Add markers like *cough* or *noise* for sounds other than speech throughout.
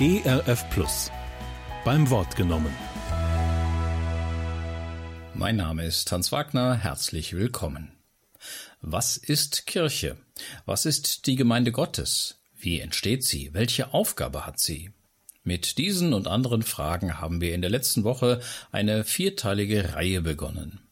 ERF Plus. Beim Wort genommen. Mein Name ist Hans Wagner. Herzlich willkommen. Was ist Kirche? Was ist die Gemeinde Gottes? Wie entsteht sie? Welche Aufgabe hat sie? Mit diesen und anderen Fragen haben wir in der letzten Woche eine vierteilige Reihe begonnen.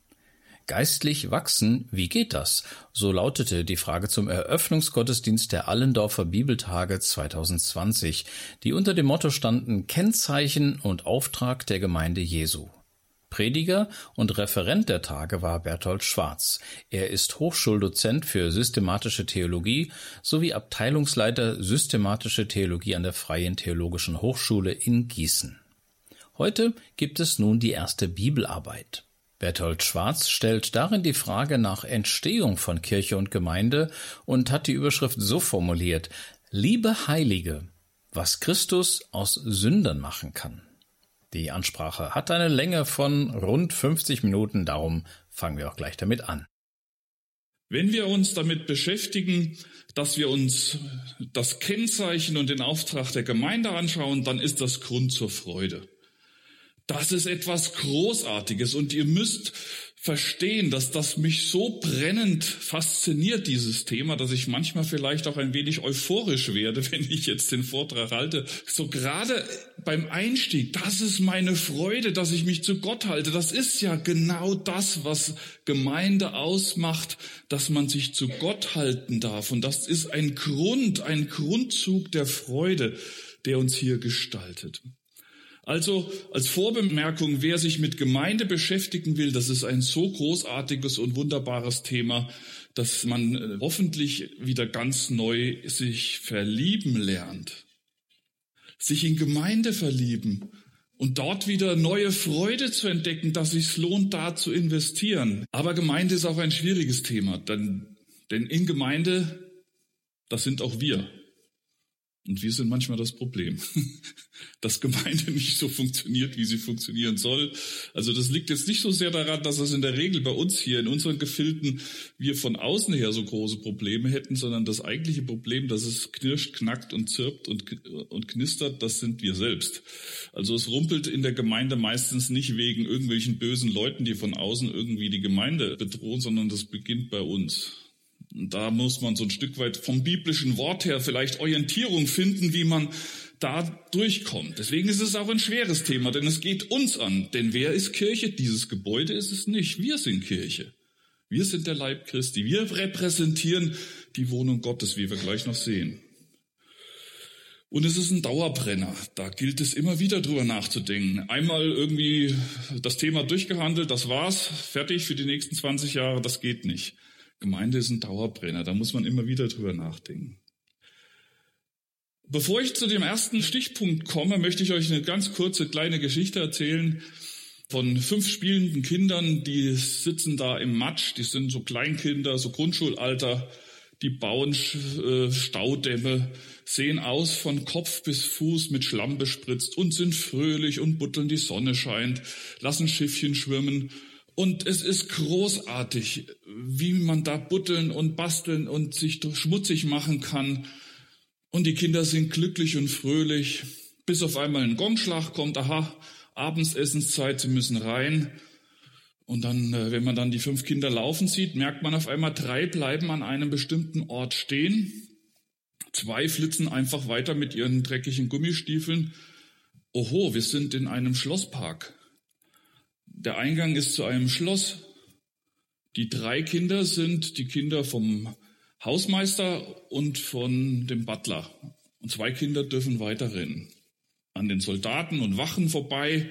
Geistlich wachsen, wie geht das? So lautete die Frage zum Eröffnungsgottesdienst der Allendorfer Bibeltage 2020, die unter dem Motto standen Kennzeichen und Auftrag der Gemeinde Jesu. Prediger und Referent der Tage war Berthold Schwarz. Er ist Hochschuldozent für systematische Theologie sowie Abteilungsleiter systematische Theologie an der Freien Theologischen Hochschule in Gießen. Heute gibt es nun die erste Bibelarbeit. Berthold Schwarz stellt darin die Frage nach Entstehung von Kirche und Gemeinde und hat die Überschrift so formuliert Liebe Heilige, was Christus aus Sündern machen kann. Die Ansprache hat eine Länge von rund 50 Minuten, darum fangen wir auch gleich damit an. Wenn wir uns damit beschäftigen, dass wir uns das Kennzeichen und den Auftrag der Gemeinde anschauen, dann ist das Grund zur Freude. Das ist etwas Großartiges und ihr müsst verstehen, dass das mich so brennend fasziniert, dieses Thema, dass ich manchmal vielleicht auch ein wenig euphorisch werde, *laughs* wenn ich jetzt den Vortrag halte. So gerade beim Einstieg, das ist meine Freude, dass ich mich zu Gott halte. Das ist ja genau das, was Gemeinde ausmacht, dass man sich zu Gott halten darf. Und das ist ein Grund, ein Grundzug der Freude, der uns hier gestaltet. Also als Vorbemerkung, wer sich mit Gemeinde beschäftigen will, das ist ein so großartiges und wunderbares Thema, dass man äh, hoffentlich wieder ganz neu sich verlieben lernt. Sich in Gemeinde verlieben und dort wieder neue Freude zu entdecken, dass es sich lohnt, da zu investieren. Aber Gemeinde ist auch ein schwieriges Thema, denn, denn in Gemeinde, das sind auch wir. Und wir sind manchmal das Problem, *laughs* dass Gemeinde *laughs* nicht so funktioniert, wie sie funktionieren soll. Also das liegt jetzt nicht so sehr daran, dass es in der Regel bei uns hier in unseren Gefilden wir von außen her so große Probleme hätten, sondern das eigentliche Problem, dass es knirscht, knackt und zirpt und, und knistert, das sind wir selbst. Also es rumpelt in der Gemeinde meistens nicht wegen irgendwelchen bösen Leuten, die von außen irgendwie die Gemeinde bedrohen, sondern das beginnt bei uns. Da muss man so ein Stück weit vom biblischen Wort her vielleicht Orientierung finden, wie man da durchkommt. Deswegen ist es auch ein schweres Thema, denn es geht uns an. Denn wer ist Kirche? Dieses Gebäude ist es nicht. Wir sind Kirche. Wir sind der Leib Christi. Wir repräsentieren die Wohnung Gottes, wie wir gleich noch sehen. Und es ist ein Dauerbrenner. Da gilt es immer wieder drüber nachzudenken. Einmal irgendwie das Thema durchgehandelt, das war's, fertig für die nächsten 20 Jahre, das geht nicht. Gemeinde ist ein Dauerbrenner, da muss man immer wieder drüber nachdenken. Bevor ich zu dem ersten Stichpunkt komme, möchte ich euch eine ganz kurze kleine Geschichte erzählen von fünf spielenden Kindern, die sitzen da im Matsch, die sind so Kleinkinder, so Grundschulalter, die bauen äh, Staudämme, sehen aus von Kopf bis Fuß mit Schlamm bespritzt und sind fröhlich und butteln, die Sonne scheint, lassen Schiffchen schwimmen und es ist großartig, wie man da butteln und basteln und sich schmutzig machen kann. Und die Kinder sind glücklich und fröhlich, bis auf einmal ein Gongschlag kommt, aha, Abendsessenszeit, sie müssen rein. Und dann, äh, wenn man dann die fünf Kinder laufen sieht, merkt man auf einmal, drei bleiben an einem bestimmten Ort stehen. Zwei flitzen einfach weiter mit ihren dreckigen Gummistiefeln. Oho, wir sind in einem Schlosspark. Der Eingang ist zu einem Schloss. Die drei Kinder sind die Kinder vom Hausmeister und von dem Butler. Und zwei Kinder dürfen weiterrennen. An den Soldaten und Wachen vorbei,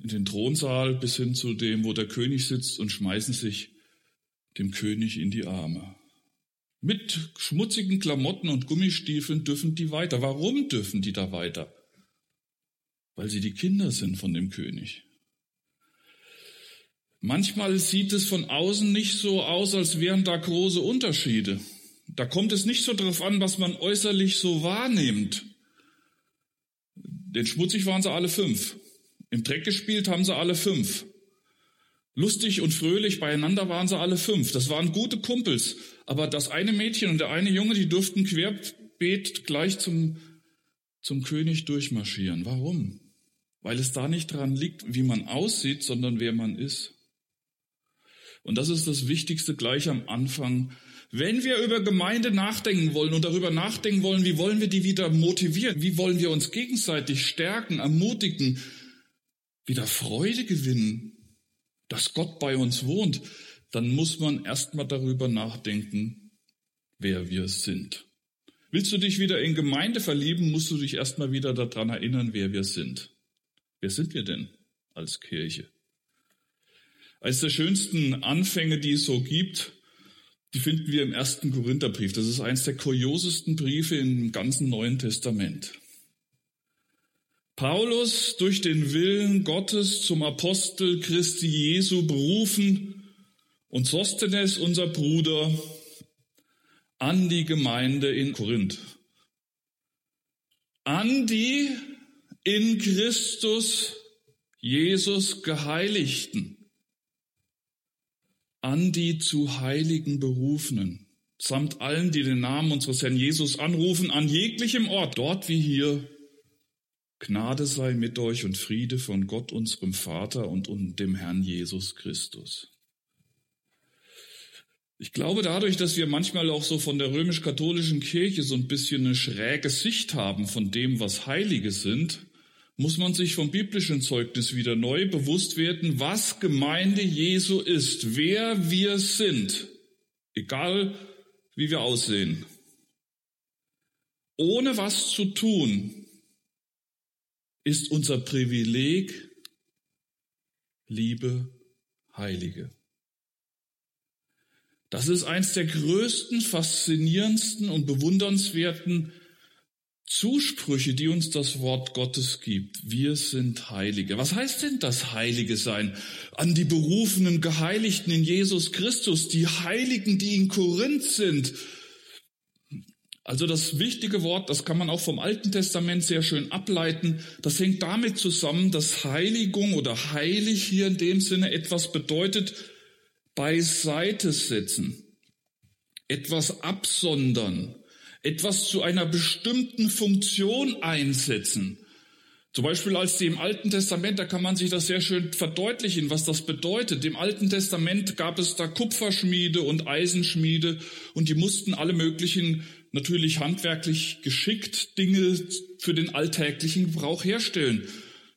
in den Thronsaal bis hin zu dem, wo der König sitzt und schmeißen sich dem König in die Arme. Mit schmutzigen Klamotten und Gummistiefeln dürfen die weiter. Warum dürfen die da weiter? Weil sie die Kinder sind von dem König. Manchmal sieht es von außen nicht so aus, als wären da große Unterschiede. Da kommt es nicht so darauf an, was man äußerlich so wahrnimmt. Denn schmutzig waren sie alle fünf. Im Dreck gespielt haben sie alle fünf. Lustig und fröhlich beieinander waren sie alle fünf. Das waren gute Kumpels. Aber das eine Mädchen und der eine Junge, die durften querbeet gleich zum, zum König durchmarschieren. Warum? Weil es da nicht dran liegt, wie man aussieht, sondern wer man ist. Und das ist das Wichtigste gleich am Anfang. Wenn wir über Gemeinde nachdenken wollen und darüber nachdenken wollen, wie wollen wir die wieder motivieren, wie wollen wir uns gegenseitig stärken, ermutigen, wieder Freude gewinnen, dass Gott bei uns wohnt, dann muss man erstmal darüber nachdenken, wer wir sind. Willst du dich wieder in Gemeinde verlieben, musst du dich erstmal wieder daran erinnern, wer wir sind. Wer sind wir denn als Kirche? Eines der schönsten Anfänge, die es so gibt, die finden wir im ersten Korintherbrief. Das ist eines der kuriosesten Briefe im ganzen Neuen Testament. Paulus durch den Willen Gottes zum Apostel Christi Jesu berufen und Sostenes, unser Bruder, an die Gemeinde in Korinth. An die in Christus Jesus Geheiligten. An die zu Heiligen Berufenen, samt allen, die den Namen unseres Herrn Jesus anrufen, an jeglichem Ort, dort wie hier, Gnade sei mit euch und Friede von Gott, unserem Vater und dem Herrn Jesus Christus. Ich glaube dadurch, dass wir manchmal auch so von der römisch-katholischen Kirche so ein bisschen eine schräge Sicht haben von dem, was Heilige sind, muss man sich vom biblischen Zeugnis wieder neu bewusst werden, was Gemeinde Jesu ist, wer wir sind, egal wie wir aussehen. Ohne was zu tun, ist unser Privileg Liebe Heilige. Das ist eins der größten, faszinierendsten und bewundernswerten Zusprüche, die uns das Wort Gottes gibt. Wir sind Heilige. Was heißt denn das Heilige sein? An die berufenen Geheiligten in Jesus Christus, die Heiligen, die in Korinth sind, also das wichtige Wort, das kann man auch vom Alten Testament sehr schön ableiten, das hängt damit zusammen, dass Heiligung oder heilig hier in dem Sinne etwas bedeutet, beiseite setzen, etwas absondern, etwas zu einer bestimmten Funktion einsetzen. Zum Beispiel als die im Alten Testament, da kann man sich das sehr schön verdeutlichen, was das bedeutet. Im Alten Testament gab es da Kupferschmiede und Eisenschmiede und die mussten alle möglichen, natürlich handwerklich geschickt Dinge für den alltäglichen Gebrauch herstellen.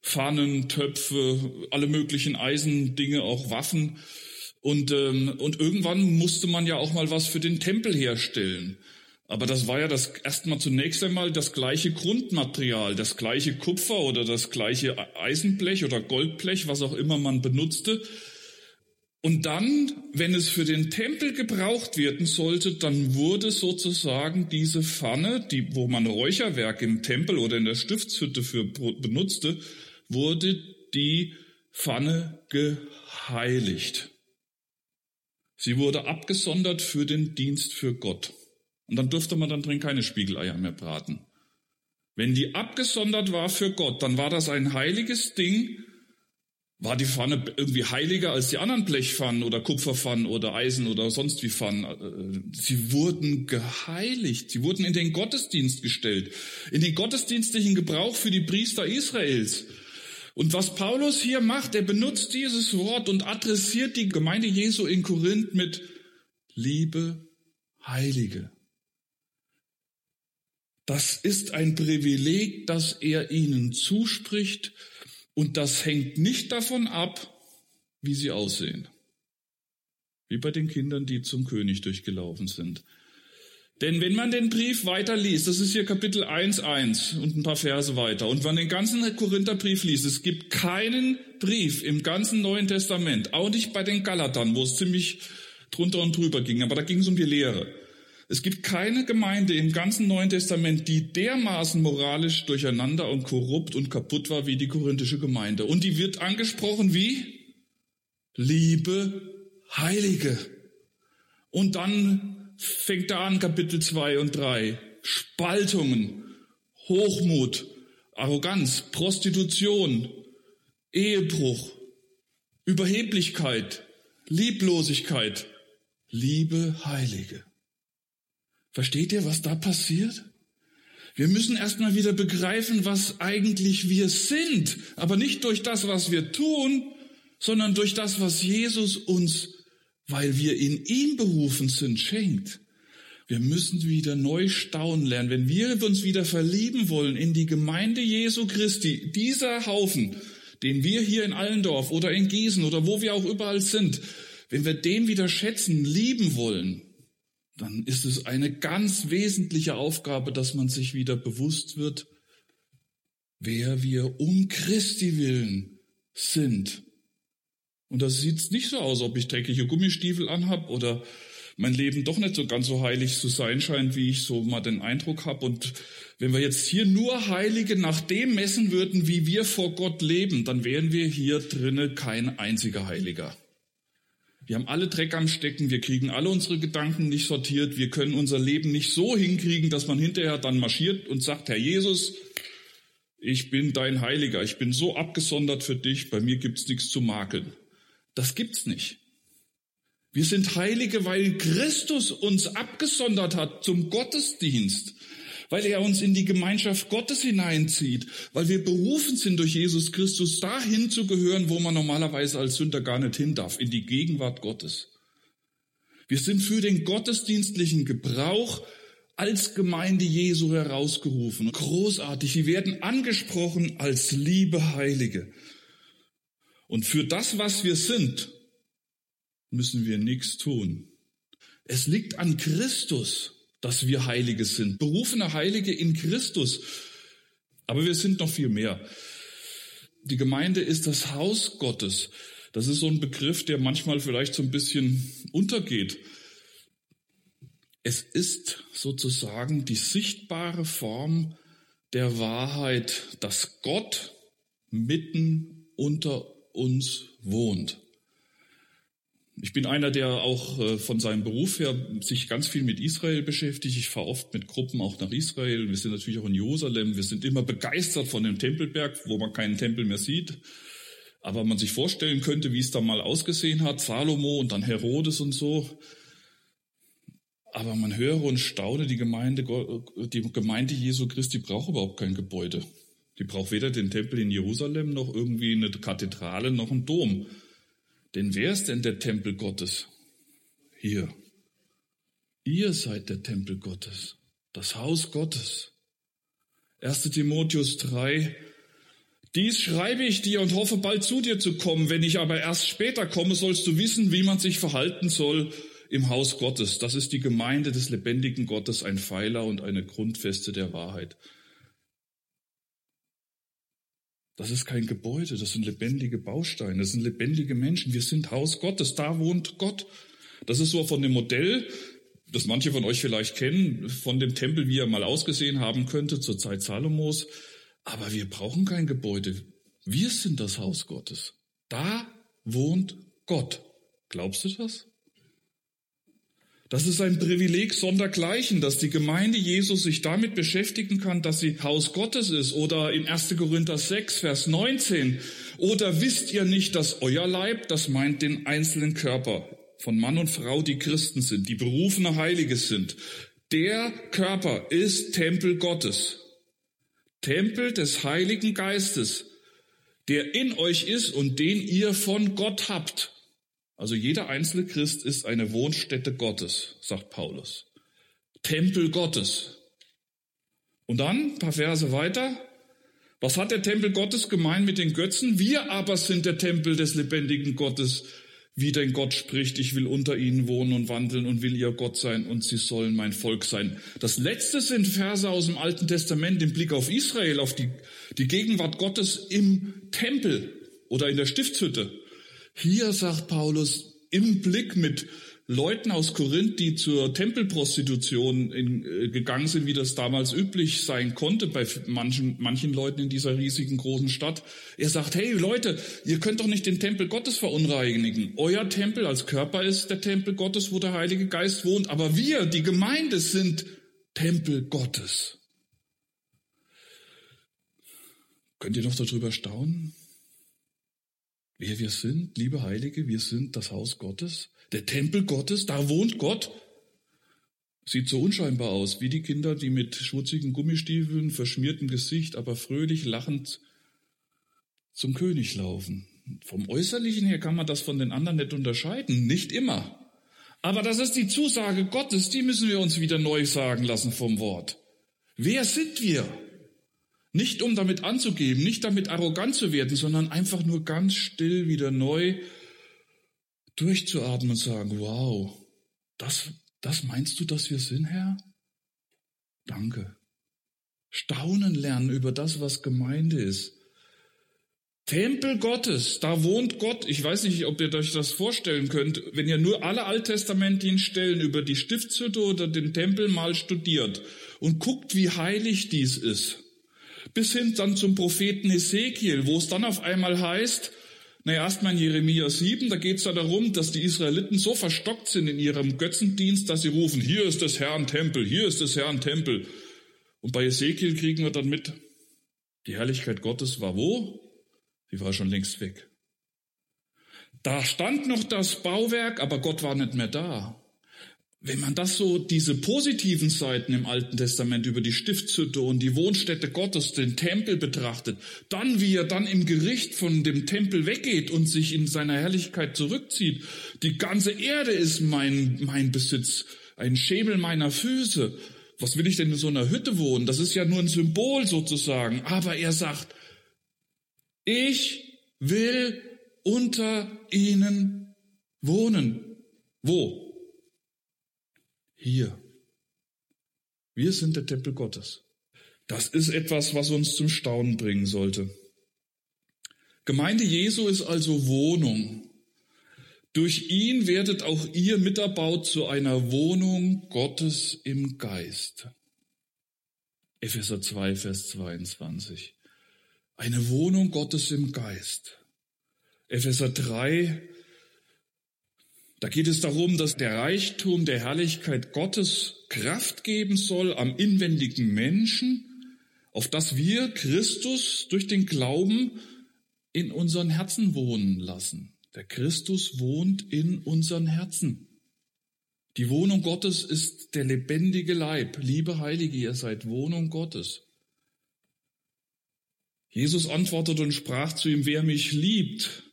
Pfannen, Töpfe, alle möglichen Eisendinge, auch Waffen. Und, ähm, und irgendwann musste man ja auch mal was für den Tempel herstellen. Aber das war ja das erstmal zunächst einmal das gleiche Grundmaterial, das gleiche Kupfer oder das gleiche Eisenblech oder Goldblech, was auch immer man benutzte. Und dann, wenn es für den Tempel gebraucht werden sollte, dann wurde sozusagen diese Pfanne, die, wo man Räucherwerk im Tempel oder in der Stiftshütte für benutzte, wurde die Pfanne geheiligt. Sie wurde abgesondert für den Dienst für Gott. Und dann durfte man dann drin keine Spiegeleier mehr braten. Wenn die abgesondert war für Gott, dann war das ein heiliges Ding. War die Pfanne irgendwie heiliger als die anderen Blechpfannen oder Kupferpfannen oder Eisen oder sonst wie Pfannen? Äh, sie wurden geheiligt. Sie wurden in den Gottesdienst gestellt. In den gottesdienstlichen Gebrauch für die Priester Israels. Und was Paulus hier macht, er benutzt dieses Wort und adressiert die Gemeinde Jesu in Korinth mit Liebe Heilige. Das ist ein Privileg, das er ihnen zuspricht und das hängt nicht davon ab, wie sie aussehen. Wie bei den Kindern, die zum König durchgelaufen sind. Denn wenn man den Brief weiterliest, das ist hier Kapitel 1.1 und ein paar Verse weiter, und man den ganzen Korintherbrief liest, es gibt keinen Brief im ganzen Neuen Testament, auch nicht bei den Galatern, wo es ziemlich drunter und drüber ging, aber da ging es um die Lehre. Es gibt keine Gemeinde im ganzen Neuen Testament, die dermaßen moralisch durcheinander und korrupt und kaputt war wie die korinthische Gemeinde. Und die wird angesprochen wie Liebe Heilige. Und dann fängt er an, Kapitel 2 und 3. Spaltungen, Hochmut, Arroganz, Prostitution, Ehebruch, Überheblichkeit, Lieblosigkeit, Liebe Heilige. Versteht ihr, was da passiert? Wir müssen erstmal wieder begreifen, was eigentlich wir sind, aber nicht durch das, was wir tun, sondern durch das, was Jesus uns, weil wir in ihm berufen sind, schenkt. Wir müssen wieder neu staunen lernen. Wenn wir uns wieder verlieben wollen in die Gemeinde Jesu Christi, dieser Haufen, den wir hier in Allendorf oder in Gießen oder wo wir auch überall sind, wenn wir den wieder schätzen, lieben wollen, dann ist es eine ganz wesentliche Aufgabe, dass man sich wieder bewusst wird, wer wir um Christi willen sind. Und das sieht nicht so aus, ob ich dreckige Gummistiefel anhab oder mein Leben doch nicht so ganz so heilig zu sein scheint, wie ich so mal den Eindruck habe. Und wenn wir jetzt hier nur Heilige nach dem messen würden, wie wir vor Gott leben, dann wären wir hier drinnen kein einziger Heiliger. Wir haben alle Dreck am Stecken, wir kriegen alle unsere Gedanken nicht sortiert, wir können unser Leben nicht so hinkriegen, dass man hinterher dann marschiert und sagt, Herr Jesus, ich bin dein Heiliger, ich bin so abgesondert für dich, bei mir gibt's nichts zu makeln. Das gibt's nicht. Wir sind Heilige, weil Christus uns abgesondert hat zum Gottesdienst, weil er uns in die Gemeinschaft Gottes hineinzieht, weil wir berufen sind durch Jesus Christus dahin zu gehören, wo man normalerweise als Sünder gar nicht hin darf, in die Gegenwart Gottes. Wir sind für den gottesdienstlichen Gebrauch als Gemeinde Jesu herausgerufen. Großartig. Wir werden angesprochen als liebe Heilige. Und für das, was wir sind, müssen wir nichts tun. Es liegt an Christus, dass wir Heilige sind, berufene Heilige in Christus. Aber wir sind noch viel mehr. Die Gemeinde ist das Haus Gottes. Das ist so ein Begriff, der manchmal vielleicht so ein bisschen untergeht. Es ist sozusagen die sichtbare Form der Wahrheit, dass Gott mitten unter uns wohnt. Ich bin einer, der auch äh, von seinem Beruf her sich ganz viel mit Israel beschäftigt. Ich fahre oft mit Gruppen auch nach Israel. Wir sind natürlich auch in Jerusalem. Wir sind immer begeistert von dem Tempelberg, wo man keinen Tempel mehr sieht. Aber man sich vorstellen könnte, wie es da mal ausgesehen hat, Salomo und dann Herodes und so. Aber man höre und staune, die Gemeinde, die Gemeinde Jesu Christi braucht überhaupt kein Gebäude. Die braucht weder den Tempel in Jerusalem noch irgendwie eine Kathedrale noch einen Dom. Denn wer ist denn der Tempel Gottes? Hier. Ihr seid der Tempel Gottes, das Haus Gottes. 1 Timotheus 3. Dies schreibe ich dir und hoffe bald zu dir zu kommen. Wenn ich aber erst später komme, sollst du wissen, wie man sich verhalten soll im Haus Gottes. Das ist die Gemeinde des lebendigen Gottes, ein Pfeiler und eine Grundfeste der Wahrheit. Das ist kein Gebäude, das sind lebendige Bausteine, das sind lebendige Menschen. Wir sind Haus Gottes, da wohnt Gott. Das ist so von dem Modell, das manche von euch vielleicht kennen, von dem Tempel, wie er mal ausgesehen haben könnte zur Zeit Salomos. Aber wir brauchen kein Gebäude. Wir sind das Haus Gottes. Da wohnt Gott. Glaubst du das? Das ist ein Privileg sondergleichen, dass die Gemeinde Jesus sich damit beschäftigen kann, dass sie Haus Gottes ist. Oder in 1. Korinther 6, Vers 19. Oder wisst ihr nicht, dass euer Leib, das meint den einzelnen Körper von Mann und Frau, die Christen sind, die berufene Heilige sind. Der Körper ist Tempel Gottes. Tempel des Heiligen Geistes, der in euch ist und den ihr von Gott habt. Also jeder einzelne Christ ist eine Wohnstätte Gottes, sagt Paulus. Tempel Gottes. Und dann, ein paar Verse weiter, was hat der Tempel Gottes gemeint mit den Götzen? Wir aber sind der Tempel des lebendigen Gottes, wie denn Gott spricht, ich will unter ihnen wohnen und wandeln und will ihr Gott sein und sie sollen mein Volk sein. Das letzte sind Verse aus dem Alten Testament im Blick auf Israel, auf die, die Gegenwart Gottes im Tempel oder in der Stiftshütte. Hier sagt Paulus im Blick mit Leuten aus Korinth, die zur Tempelprostitution in, äh, gegangen sind, wie das damals üblich sein konnte bei manchen, manchen Leuten in dieser riesigen großen Stadt. Er sagt, hey Leute, ihr könnt doch nicht den Tempel Gottes verunreinigen. Euer Tempel als Körper ist der Tempel Gottes, wo der Heilige Geist wohnt, aber wir, die Gemeinde, sind Tempel Gottes. Könnt ihr noch darüber staunen? Wer wir sind, liebe Heilige, wir sind das Haus Gottes, der Tempel Gottes, da wohnt Gott. Sieht so unscheinbar aus, wie die Kinder, die mit schmutzigen Gummistiefeln, verschmiertem Gesicht, aber fröhlich lachend zum König laufen. Vom Äußerlichen her kann man das von den anderen nicht unterscheiden, nicht immer. Aber das ist die Zusage Gottes, die müssen wir uns wieder neu sagen lassen vom Wort. Wer sind wir? Nicht um damit anzugeben, nicht damit arrogant zu werden, sondern einfach nur ganz still wieder neu durchzuatmen und sagen, wow, das, das meinst du, dass wir sind, Herr? Danke. Staunen lernen über das, was Gemeinde ist. Tempel Gottes, da wohnt Gott. Ich weiß nicht, ob ihr euch das vorstellen könnt, wenn ihr nur alle alttestamentlichen Stellen über die Stiftshütte oder den Tempel mal studiert und guckt, wie heilig dies ist. Bis hin dann zum Propheten Ezekiel, wo es dann auf einmal heißt, naja, erstmal in Jeremia 7, da geht es ja darum, dass die Israeliten so verstockt sind in ihrem Götzendienst, dass sie rufen, hier ist des Herrn Tempel, hier ist des Herrn Tempel. Und bei Ezekiel kriegen wir dann mit, die Herrlichkeit Gottes war wo? Sie war schon längst weg. Da stand noch das Bauwerk, aber Gott war nicht mehr da. Wenn man das so, diese positiven Seiten im Alten Testament über die Stiftshütte und die Wohnstätte Gottes, den Tempel betrachtet, dann wie er dann im Gericht von dem Tempel weggeht und sich in seiner Herrlichkeit zurückzieht. Die ganze Erde ist mein, mein Besitz, ein Schemel meiner Füße. Was will ich denn in so einer Hütte wohnen? Das ist ja nur ein Symbol sozusagen. Aber er sagt, ich will unter ihnen wohnen. Wo? Hier. Wir sind der Tempel Gottes. Das ist etwas, was uns zum Staunen bringen sollte. Gemeinde Jesu ist also Wohnung. Durch ihn werdet auch ihr miterbaut zu einer Wohnung Gottes im Geist. Epheser 2, Vers 22. Eine Wohnung Gottes im Geist. Epheser 3, da geht es darum, dass der Reichtum der Herrlichkeit Gottes Kraft geben soll am inwendigen Menschen, auf das wir Christus durch den Glauben in unseren Herzen wohnen lassen. Der Christus wohnt in unseren Herzen. Die Wohnung Gottes ist der lebendige Leib. Liebe Heilige, ihr seid Wohnung Gottes. Jesus antwortete und sprach zu ihm, wer mich liebt,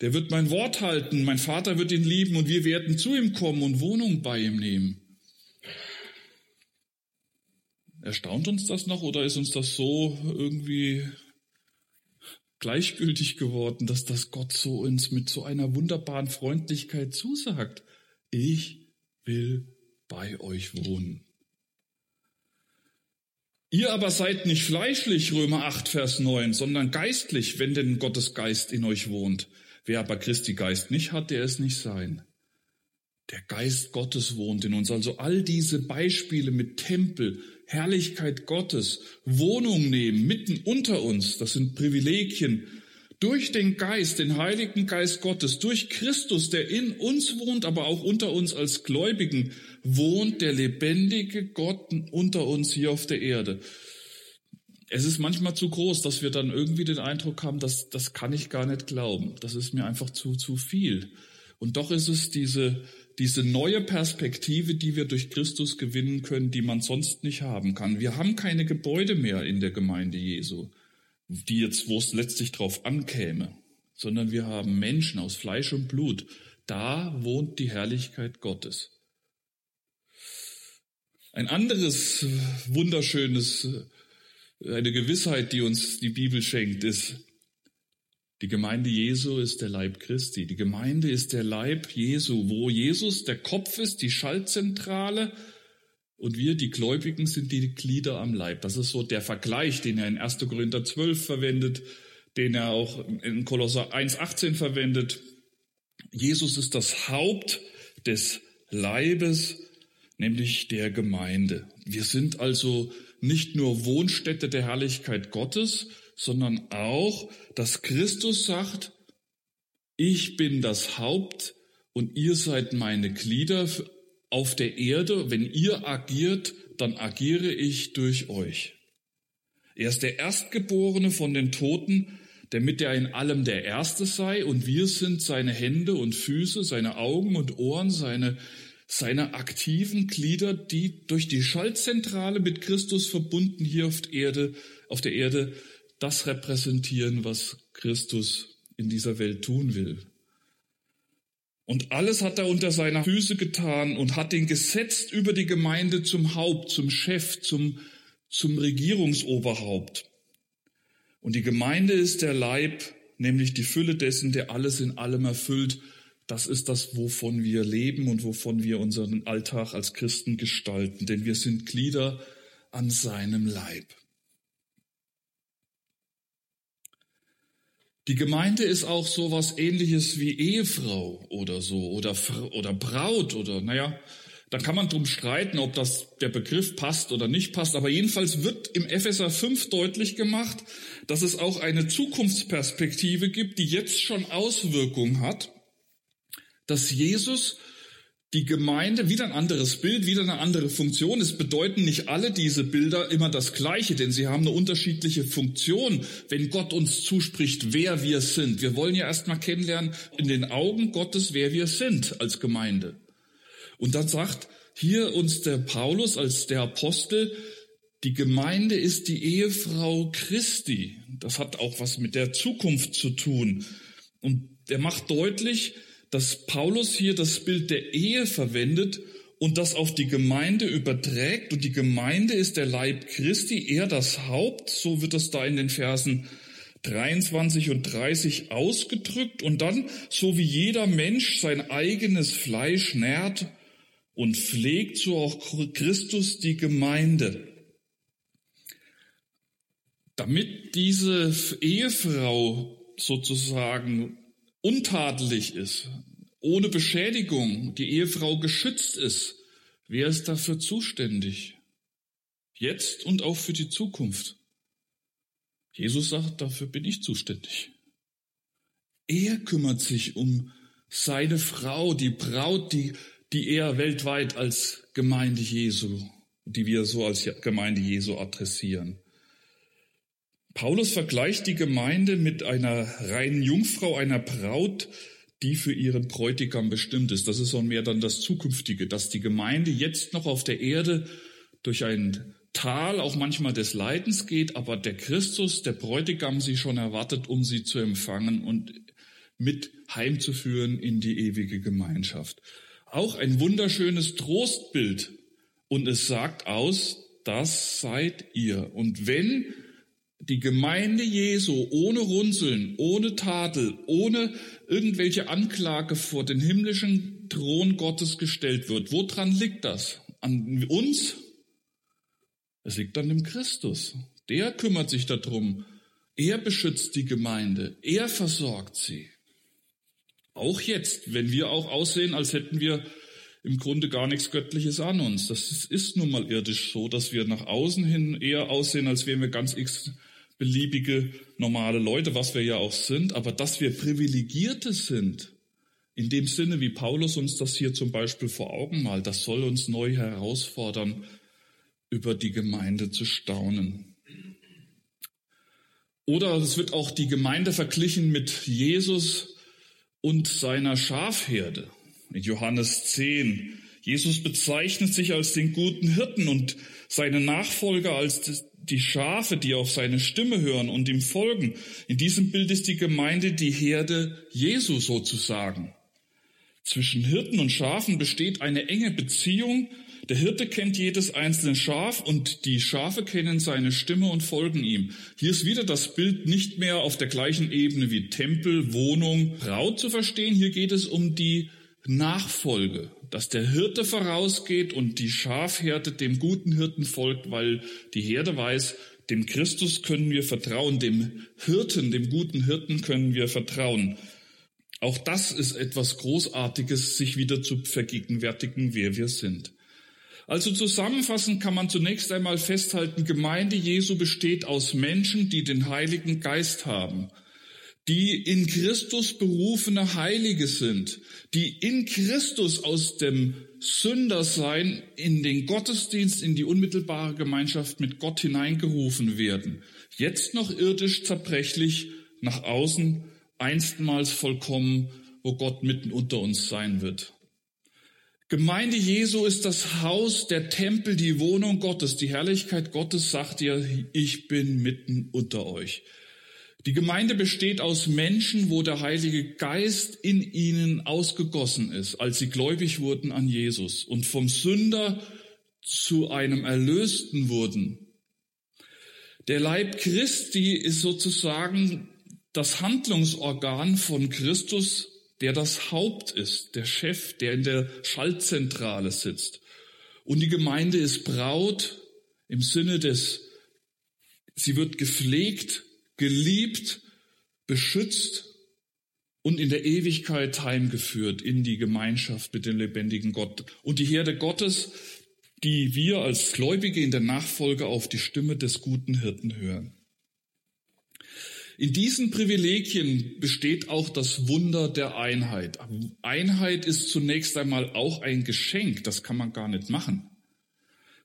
der wird mein Wort halten, mein Vater wird ihn lieben und wir werden zu ihm kommen und Wohnung bei ihm nehmen. Erstaunt uns das noch oder ist uns das so irgendwie gleichgültig geworden, dass das Gott so uns mit so einer wunderbaren Freundlichkeit zusagt? Ich will bei euch wohnen. Ihr aber seid nicht fleischlich, Römer 8, Vers 9, sondern geistlich, wenn denn Gottes Geist in euch wohnt. Wer aber Christi Geist nicht hat, der ist nicht sein. Der Geist Gottes wohnt in uns. Also all diese Beispiele mit Tempel, Herrlichkeit Gottes, Wohnung nehmen, mitten unter uns, das sind Privilegien, durch den Geist, den Heiligen Geist Gottes, durch Christus, der in uns wohnt, aber auch unter uns als Gläubigen, wohnt der lebendige Gott unter uns hier auf der Erde. Es ist manchmal zu groß, dass wir dann irgendwie den Eindruck haben, dass das kann ich gar nicht glauben. Das ist mir einfach zu, zu viel. Und doch ist es diese, diese neue Perspektive, die wir durch Christus gewinnen können, die man sonst nicht haben kann. Wir haben keine Gebäude mehr in der Gemeinde Jesu die jetzt, wo es letztlich drauf ankäme, sondern wir haben Menschen aus Fleisch und Blut. Da wohnt die Herrlichkeit Gottes. Ein anderes wunderschönes, eine Gewissheit, die uns die Bibel schenkt, ist, die Gemeinde Jesu ist der Leib Christi. Die Gemeinde ist der Leib Jesu, wo Jesus der Kopf ist, die Schaltzentrale und wir, die Gläubigen, sind die Glieder am Leib. Das ist so der Vergleich, den er in 1. Korinther 12 verwendet, den er auch in Kolosser 1.18 verwendet. Jesus ist das Haupt des Leibes, nämlich der Gemeinde. Wir sind also nicht nur Wohnstätte der Herrlichkeit Gottes, sondern auch, dass Christus sagt, ich bin das Haupt und ihr seid meine Glieder auf der Erde, wenn ihr agiert, dann agiere ich durch euch. Er ist der Erstgeborene von den Toten, damit er in allem der Erste sei, und wir sind seine Hände und Füße, seine Augen und Ohren, seine, seine aktiven Glieder, die durch die Schaltzentrale mit Christus verbunden hier auf der Erde, auf der Erde das repräsentieren, was Christus in dieser Welt tun will. Und alles hat er unter seiner Füße getan und hat ihn gesetzt über die Gemeinde zum Haupt, zum Chef, zum, zum Regierungsoberhaupt. Und die Gemeinde ist der Leib, nämlich die Fülle dessen, der alles in allem erfüllt. Das ist das, wovon wir leben und wovon wir unseren Alltag als Christen gestalten, denn wir sind Glieder an seinem Leib. Die Gemeinde ist auch sowas ähnliches wie Ehefrau oder so oder, oder Braut oder, naja, da kann man drum streiten, ob das der Begriff passt oder nicht passt. Aber jedenfalls wird im Epheser 5 deutlich gemacht, dass es auch eine Zukunftsperspektive gibt, die jetzt schon Auswirkungen hat, dass Jesus die Gemeinde, wieder ein anderes Bild, wieder eine andere Funktion. Es bedeuten nicht alle diese Bilder immer das Gleiche, denn sie haben eine unterschiedliche Funktion, wenn Gott uns zuspricht, wer wir sind. Wir wollen ja erstmal kennenlernen in den Augen Gottes, wer wir sind als Gemeinde. Und dann sagt hier uns der Paulus als der Apostel, die Gemeinde ist die Ehefrau Christi. Das hat auch was mit der Zukunft zu tun. Und er macht deutlich, dass Paulus hier das Bild der Ehe verwendet und das auf die Gemeinde überträgt. Und die Gemeinde ist der Leib Christi, er das Haupt, so wird es da in den Versen 23 und 30 ausgedrückt. Und dann, so wie jeder Mensch sein eigenes Fleisch nährt und pflegt, so auch Christus die Gemeinde. Damit diese Ehefrau sozusagen untadelig ist, ohne Beschädigung, die Ehefrau geschützt ist, wer ist dafür zuständig? Jetzt und auch für die Zukunft. Jesus sagt, dafür bin ich zuständig. Er kümmert sich um seine Frau, die Braut, die, die er weltweit als Gemeinde Jesu, die wir so als Gemeinde Jesu adressieren. Paulus vergleicht die Gemeinde mit einer reinen Jungfrau, einer Braut, die für ihren Bräutigam bestimmt ist. Das ist auch mehr dann das Zukünftige, dass die Gemeinde jetzt noch auf der Erde durch ein Tal auch manchmal des Leidens geht, aber der Christus, der Bräutigam, sie schon erwartet, um sie zu empfangen und mit heimzuführen in die ewige Gemeinschaft. Auch ein wunderschönes Trostbild. Und es sagt aus, das seid ihr. Und wenn die Gemeinde Jesu ohne Runzeln, ohne Tadel, ohne irgendwelche Anklage vor den himmlischen Thron Gottes gestellt wird. Woran liegt das? An uns? Es liegt an dem Christus. Der kümmert sich darum. Er beschützt die Gemeinde. Er versorgt sie. Auch jetzt, wenn wir auch aussehen, als hätten wir im Grunde gar nichts Göttliches an uns. Das ist nun mal irdisch so, dass wir nach außen hin eher aussehen, als wären wir ganz beliebige normale Leute, was wir ja auch sind, aber dass wir Privilegierte sind, in dem Sinne, wie Paulus uns das hier zum Beispiel vor Augen malt, das soll uns neu herausfordern, über die Gemeinde zu staunen. Oder es wird auch die Gemeinde verglichen mit Jesus und seiner Schafherde. In Johannes 10. Jesus bezeichnet sich als den guten Hirten und seine Nachfolger als die Schafe, die auf seine Stimme hören und ihm folgen. In diesem Bild ist die Gemeinde die Herde Jesu sozusagen. Zwischen Hirten und Schafen besteht eine enge Beziehung. Der Hirte kennt jedes einzelne Schaf und die Schafe kennen seine Stimme und folgen ihm. Hier ist wieder das Bild nicht mehr auf der gleichen Ebene wie Tempel, Wohnung, Braut zu verstehen. Hier geht es um die Nachfolge, dass der Hirte vorausgeht und die Schafherde dem guten Hirten folgt, weil die Herde weiß, dem Christus können wir vertrauen, dem Hirten, dem guten Hirten können wir vertrauen. Auch das ist etwas Großartiges, sich wieder zu vergegenwärtigen, wer wir sind. Also zusammenfassend kann man zunächst einmal festhalten, Gemeinde Jesu besteht aus Menschen, die den Heiligen Geist haben die in Christus berufene Heilige sind, die in Christus aus dem Sündersein in den Gottesdienst, in die unmittelbare Gemeinschaft mit Gott hineingerufen werden. Jetzt noch irdisch zerbrechlich, nach außen einstmals vollkommen, wo Gott mitten unter uns sein wird. Gemeinde Jesu ist das Haus, der Tempel, die Wohnung Gottes. Die Herrlichkeit Gottes sagt ihr, ich bin mitten unter euch. Die Gemeinde besteht aus Menschen, wo der Heilige Geist in ihnen ausgegossen ist, als sie gläubig wurden an Jesus und vom Sünder zu einem Erlösten wurden. Der Leib Christi ist sozusagen das Handlungsorgan von Christus, der das Haupt ist, der Chef, der in der Schaltzentrale sitzt. Und die Gemeinde ist Braut im Sinne des, sie wird gepflegt, geliebt, beschützt und in der Ewigkeit heimgeführt in die Gemeinschaft mit dem lebendigen Gott. Und die Herde Gottes, die wir als Gläubige in der Nachfolge auf die Stimme des guten Hirten hören. In diesen Privilegien besteht auch das Wunder der Einheit. Einheit ist zunächst einmal auch ein Geschenk, das kann man gar nicht machen.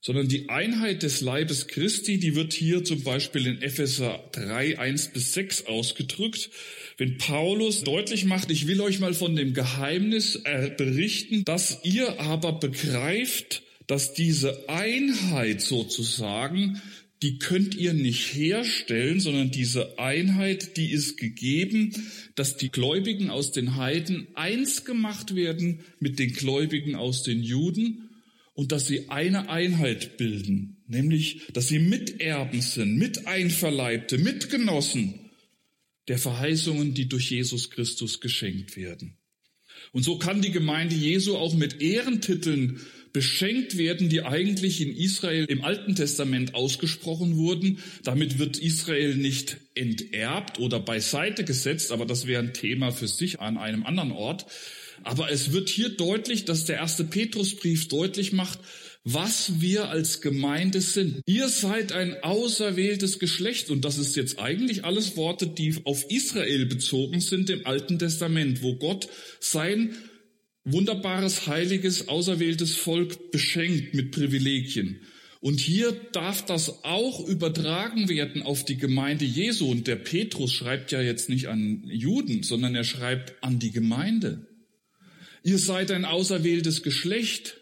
Sondern die Einheit des Leibes Christi, die wird hier zum Beispiel in Epheser 3, 1 bis 6 ausgedrückt. Wenn Paulus deutlich macht, ich will euch mal von dem Geheimnis äh, berichten, dass ihr aber begreift, dass diese Einheit sozusagen die könnt ihr nicht herstellen, sondern diese Einheit, die ist gegeben, dass die Gläubigen aus den Heiden eins gemacht werden mit den Gläubigen aus den Juden und dass sie eine Einheit bilden, nämlich, dass sie Miterben sind, Miteinverleibte, Mitgenossen der Verheißungen, die durch Jesus Christus geschenkt werden. Und so kann die Gemeinde Jesu auch mit Ehrentiteln beschenkt werden, die eigentlich in Israel im Alten Testament ausgesprochen wurden. Damit wird Israel nicht enterbt oder beiseite gesetzt, aber das wäre ein Thema für sich an einem anderen Ort. Aber es wird hier deutlich, dass der erste Petrusbrief deutlich macht, was wir als Gemeinde sind. Ihr seid ein auserwähltes Geschlecht und das ist jetzt eigentlich alles Worte, die auf Israel bezogen sind im Alten Testament, wo Gott sein wunderbares, heiliges, auserwähltes Volk beschenkt mit Privilegien. Und hier darf das auch übertragen werden auf die Gemeinde Jesu. Und der Petrus schreibt ja jetzt nicht an Juden, sondern er schreibt an die Gemeinde. Ihr seid ein auserwähltes Geschlecht,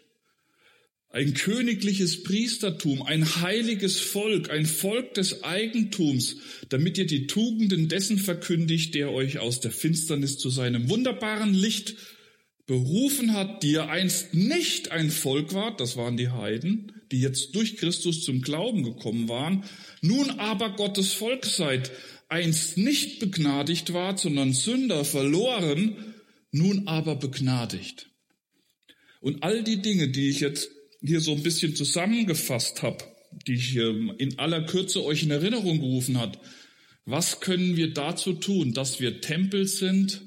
ein königliches Priestertum, ein heiliges Volk, ein Volk des Eigentums, damit ihr die Tugenden dessen verkündigt, der euch aus der Finsternis zu seinem wunderbaren Licht berufen hat, die ihr einst nicht ein Volk wart, das waren die Heiden, die jetzt durch Christus zum Glauben gekommen waren, nun aber Gottes Volk seid, einst nicht begnadigt wart, sondern Sünder verloren, nun aber begnadigt. Und all die Dinge, die ich jetzt hier so ein bisschen zusammengefasst habe, die ich hier in aller Kürze euch in Erinnerung gerufen hat, was können wir dazu tun, dass wir Tempel sind,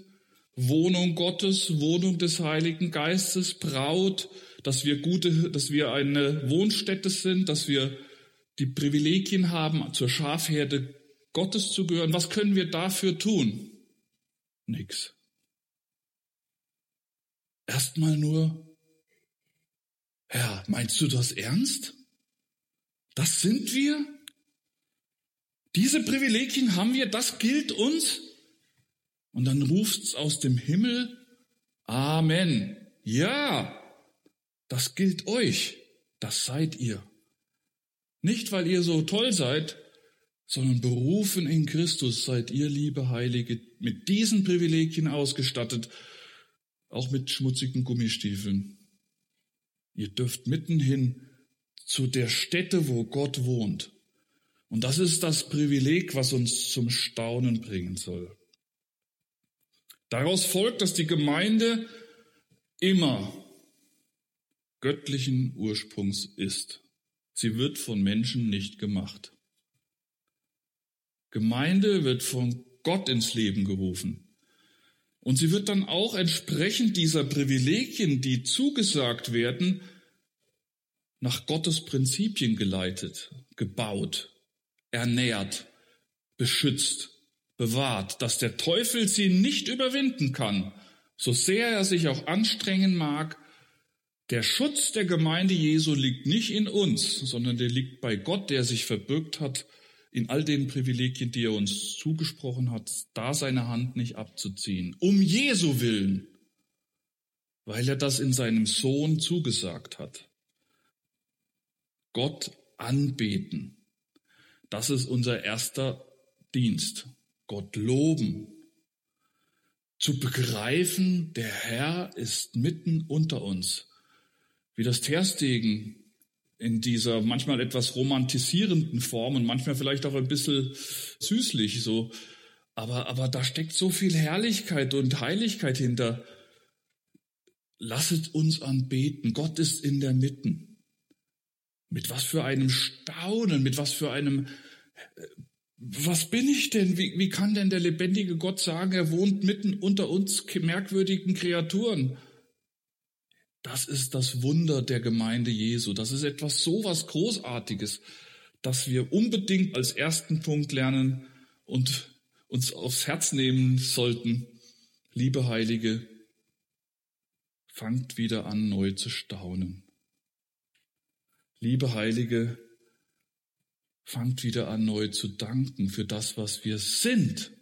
Wohnung Gottes, Wohnung des Heiligen Geistes, Braut, dass wir gute, dass wir eine Wohnstätte sind, dass wir die Privilegien haben, zur Schafherde Gottes zu gehören. Was können wir dafür tun? Nix. Erstmal nur, Herr, meinst du das ernst? Das sind wir? Diese Privilegien haben wir, das gilt uns? Und dann ruft's aus dem Himmel, Amen. Ja, das gilt euch. Das seid ihr. Nicht, weil ihr so toll seid, sondern berufen in Christus seid ihr, liebe Heilige, mit diesen Privilegien ausgestattet, auch mit schmutzigen Gummistiefeln. Ihr dürft mittenhin zu der Stätte, wo Gott wohnt. Und das ist das Privileg, was uns zum Staunen bringen soll. Daraus folgt, dass die Gemeinde immer göttlichen Ursprungs ist. Sie wird von Menschen nicht gemacht. Gemeinde wird von Gott ins Leben gerufen. Und sie wird dann auch entsprechend dieser Privilegien, die zugesagt werden, nach Gottes Prinzipien geleitet, gebaut, ernährt, beschützt bewahrt, dass der Teufel sie nicht überwinden kann, so sehr er sich auch anstrengen mag. Der Schutz der Gemeinde Jesu liegt nicht in uns, sondern der liegt bei Gott, der sich verbürgt hat, in all den Privilegien, die er uns zugesprochen hat, da seine Hand nicht abzuziehen. Um Jesu willen weil er das in seinem Sohn zugesagt hat. Gott anbeten. Das ist unser erster Dienst. Gott loben. Zu begreifen, der Herr ist mitten unter uns. Wie das Terstegen in dieser manchmal etwas romantisierenden Form und manchmal vielleicht auch ein bisschen süßlich so. Aber, aber da steckt so viel Herrlichkeit und Heiligkeit hinter. Lasset uns anbeten. Gott ist in der Mitte. Mit was für einem Staunen, mit was für einem, äh, was bin ich denn? Wie, wie kann denn der lebendige Gott sagen, er wohnt mitten unter uns merkwürdigen Kreaturen? Das ist das Wunder der Gemeinde Jesu. Das ist etwas so was Großartiges, dass wir unbedingt als ersten Punkt lernen und uns aufs Herz nehmen sollten. Liebe Heilige, fangt wieder an, neu zu staunen. Liebe Heilige, fangt wieder an, neu zu danken für das, was wir sind.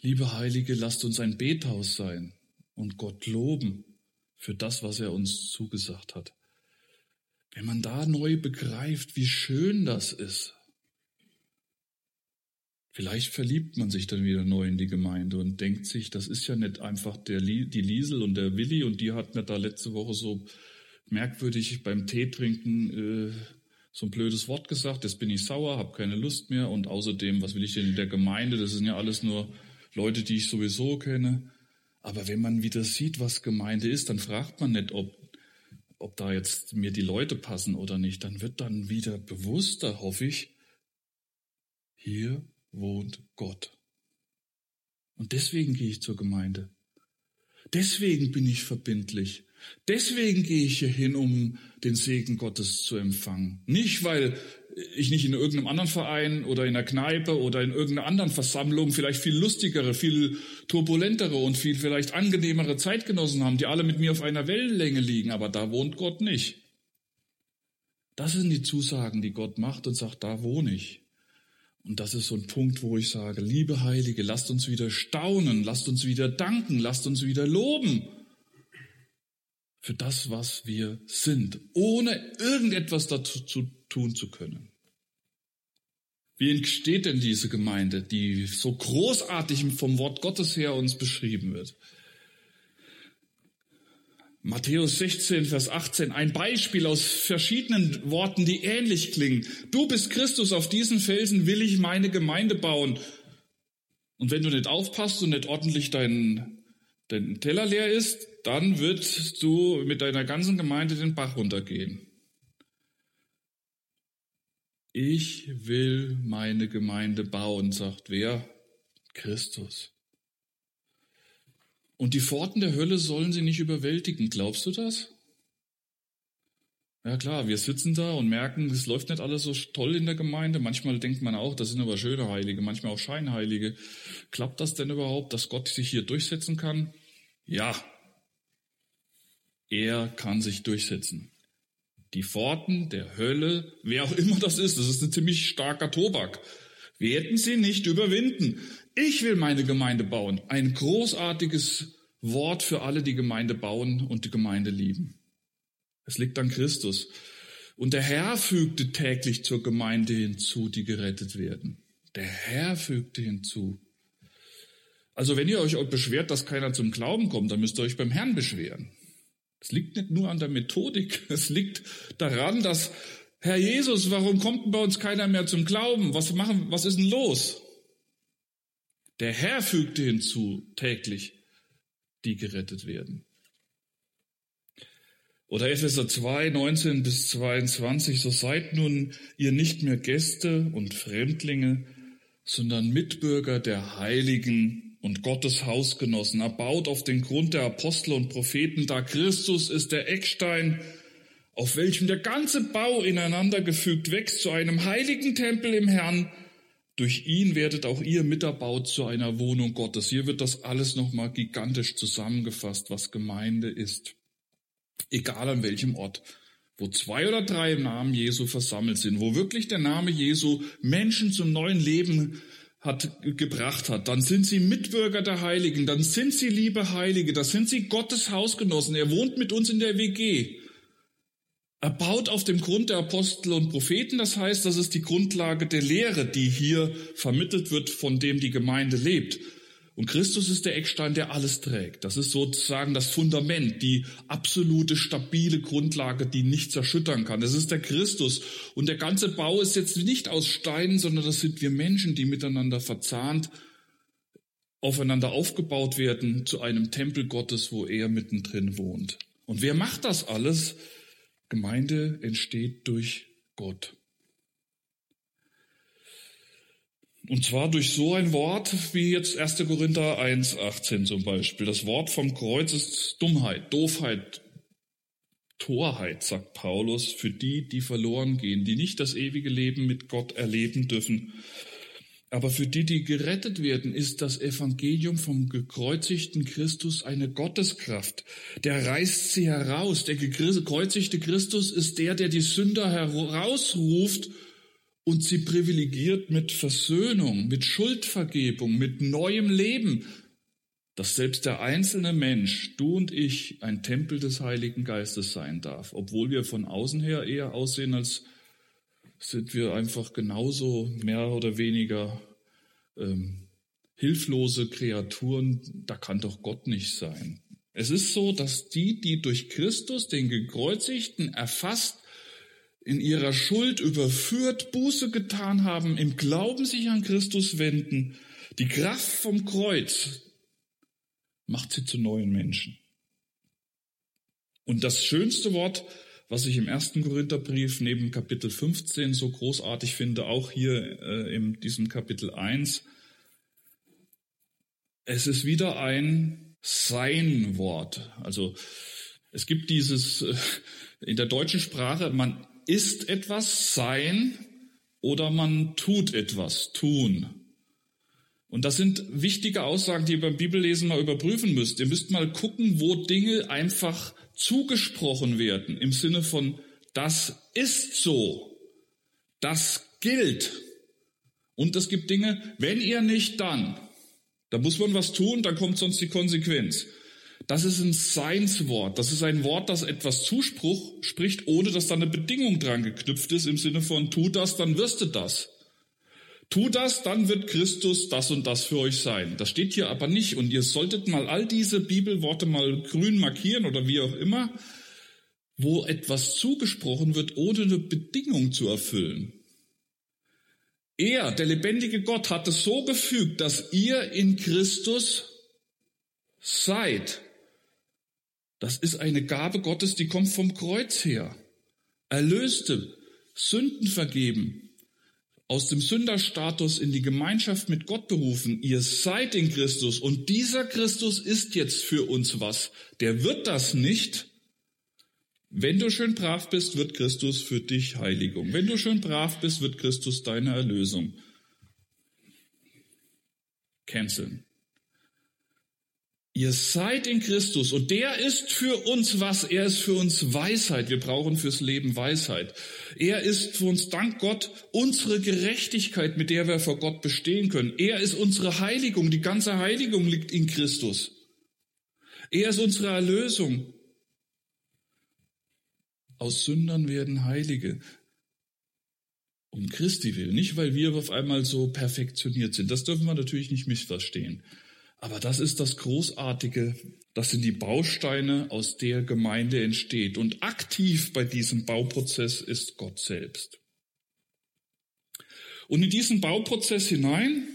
Liebe Heilige, lasst uns ein Bethaus sein und Gott loben für das, was er uns zugesagt hat. Wenn man da neu begreift, wie schön das ist, vielleicht verliebt man sich dann wieder neu in die Gemeinde und denkt sich, das ist ja nicht einfach der, die Liesel und der Willi und die hat mir da letzte Woche so merkwürdig beim Tee trinken äh, so ein blödes Wort gesagt, jetzt bin ich sauer, habe keine Lust mehr und außerdem, was will ich denn in der Gemeinde? Das sind ja alles nur Leute, die ich sowieso kenne. Aber wenn man wieder sieht, was Gemeinde ist, dann fragt man nicht, ob, ob da jetzt mir die Leute passen oder nicht. Dann wird dann wieder bewusster, hoffe ich, hier wohnt Gott. Und deswegen gehe ich zur Gemeinde. Deswegen bin ich verbindlich. Deswegen gehe ich hier hin, um den Segen Gottes zu empfangen. Nicht, weil ich nicht in irgendeinem anderen Verein oder in einer Kneipe oder in irgendeiner anderen Versammlung vielleicht viel lustigere, viel turbulentere und viel vielleicht angenehmere Zeitgenossen haben, die alle mit mir auf einer Wellenlänge liegen, aber da wohnt Gott nicht. Das sind die Zusagen, die Gott macht und sagt, da wohne ich. Und das ist so ein Punkt, wo ich sage, liebe Heilige, lasst uns wieder staunen, lasst uns wieder danken, lasst uns wieder loben für das, was wir sind, ohne irgendetwas dazu zu tun zu können. Wie entsteht denn diese Gemeinde, die so großartig vom Wort Gottes her uns beschrieben wird? Matthäus 16, Vers 18, ein Beispiel aus verschiedenen Worten, die ähnlich klingen. Du bist Christus, auf diesen Felsen will ich meine Gemeinde bauen. Und wenn du nicht aufpasst und nicht ordentlich deinen, deinen Teller leer ist, dann wirst du mit deiner ganzen Gemeinde den Bach runtergehen. Ich will meine Gemeinde bauen, sagt wer? Christus. Und die Pforten der Hölle sollen sie nicht überwältigen. Glaubst du das? Ja klar, wir sitzen da und merken, es läuft nicht alles so toll in der Gemeinde. Manchmal denkt man auch, das sind aber schöne Heilige, manchmal auch Scheinheilige. Klappt das denn überhaupt, dass Gott sich hier durchsetzen kann? Ja, er kann sich durchsetzen. Die Pforten der Hölle, wer auch immer das ist, das ist ein ziemlich starker Tobak, werden sie nicht überwinden. Ich will meine Gemeinde bauen. Ein großartiges Wort für alle, die Gemeinde bauen und die Gemeinde lieben. Es liegt an Christus. Und der Herr fügte täglich zur Gemeinde hinzu, die gerettet werden. Der Herr fügte hinzu. Also wenn ihr euch beschwert, dass keiner zum Glauben kommt, dann müsst ihr euch beim Herrn beschweren. Es liegt nicht nur an der Methodik, *laughs* es liegt daran, dass Herr Jesus, warum kommt bei uns keiner mehr zum Glauben? Was machen, was ist denn los? Der Herr fügte hinzu täglich, die gerettet werden. Oder Epheser 2, 19 bis 22, so seid nun ihr nicht mehr Gäste und Fremdlinge, sondern Mitbürger der Heiligen und Gottes Hausgenossen, erbaut auf den Grund der Apostel und Propheten, da Christus ist der Eckstein, auf welchem der ganze Bau ineinander gefügt wächst zu einem heiligen Tempel im Herrn. Durch ihn werdet auch ihr miterbaut zu einer Wohnung Gottes. Hier wird das alles nochmal gigantisch zusammengefasst, was Gemeinde ist. Egal an welchem Ort, wo zwei oder drei im Namen Jesu versammelt sind, wo wirklich der Name Jesu Menschen zum neuen Leben hat, gebracht hat, dann sind sie Mitbürger der Heiligen, dann sind sie liebe Heilige, dann sind sie Gottes Hausgenossen. Er wohnt mit uns in der WG. Er baut auf dem Grund der Apostel und Propheten, das heißt, das ist die Grundlage der Lehre, die hier vermittelt wird, von dem die Gemeinde lebt. Und Christus ist der Eckstein, der alles trägt. Das ist sozusagen das Fundament, die absolute stabile Grundlage, die nichts erschüttern kann. Das ist der Christus. Und der ganze Bau ist jetzt nicht aus Steinen, sondern das sind wir Menschen, die miteinander verzahnt aufeinander aufgebaut werden zu einem Tempel Gottes, wo er mittendrin wohnt. Und wer macht das alles? Gemeinde entsteht durch Gott. Und zwar durch so ein Wort wie jetzt 1. Korinther 1, 18 zum Beispiel. Das Wort vom Kreuz ist Dummheit, Doofheit, Torheit, sagt Paulus, für die, die verloren gehen, die nicht das ewige Leben mit Gott erleben dürfen. Aber für die, die gerettet werden, ist das Evangelium vom gekreuzigten Christus eine Gotteskraft. Der reißt sie heraus. Der gekreuzigte Christus ist der, der die Sünder herausruft und sie privilegiert mit Versöhnung, mit Schuldvergebung, mit neuem Leben, dass selbst der einzelne Mensch, du und ich, ein Tempel des Heiligen Geistes sein darf, obwohl wir von außen her eher aussehen, als sind wir einfach genauso mehr oder weniger ähm, hilflose Kreaturen, da kann doch Gott nicht sein. Es ist so, dass die, die durch Christus den Gekreuzigten erfasst in ihrer Schuld überführt, Buße getan haben, im Glauben sich an Christus wenden, die Kraft vom Kreuz macht sie zu neuen Menschen. Und das schönste Wort, was ich im ersten Korintherbrief neben Kapitel 15 so großartig finde, auch hier äh, in diesem Kapitel 1, es ist wieder ein Sein-Wort. Also es gibt dieses äh, in der deutschen Sprache, man ist etwas sein oder man tut etwas tun. Und das sind wichtige Aussagen, die ihr beim Bibellesen mal überprüfen müsst. Ihr müsst mal gucken, wo Dinge einfach zugesprochen werden im Sinne von, das ist so, das gilt. Und es gibt Dinge, wenn ihr nicht dann, da muss man was tun, dann kommt sonst die Konsequenz. Das ist ein Seinswort. Das ist ein Wort, das etwas Zuspruch spricht, ohne dass da eine Bedingung dran geknüpft ist, im Sinne von, tu das, dann wirst du das. Tu das, dann wird Christus das und das für euch sein. Das steht hier aber nicht. Und ihr solltet mal all diese Bibelworte mal grün markieren oder wie auch immer, wo etwas zugesprochen wird, ohne eine Bedingung zu erfüllen. Er, der lebendige Gott, hat es so gefügt, dass ihr in Christus seid. Das ist eine Gabe Gottes, die kommt vom Kreuz her. Erlöste, Sünden vergeben, aus dem Sünderstatus in die Gemeinschaft mit Gott berufen. Ihr seid in Christus und dieser Christus ist jetzt für uns was. Der wird das nicht. Wenn du schön brav bist, wird Christus für dich Heiligung. Wenn du schön brav bist, wird Christus deine Erlösung. Canceln. Ihr seid in Christus und der ist für uns was? Er ist für uns Weisheit. Wir brauchen fürs Leben Weisheit. Er ist für uns, dank Gott, unsere Gerechtigkeit, mit der wir vor Gott bestehen können. Er ist unsere Heiligung. Die ganze Heiligung liegt in Christus. Er ist unsere Erlösung. Aus Sündern werden Heilige. Um Christi willen. Nicht, weil wir auf einmal so perfektioniert sind. Das dürfen wir natürlich nicht missverstehen. Aber das ist das Großartige, das sind die Bausteine, aus der Gemeinde entsteht. Und aktiv bei diesem Bauprozess ist Gott selbst. Und in diesen Bauprozess hinein,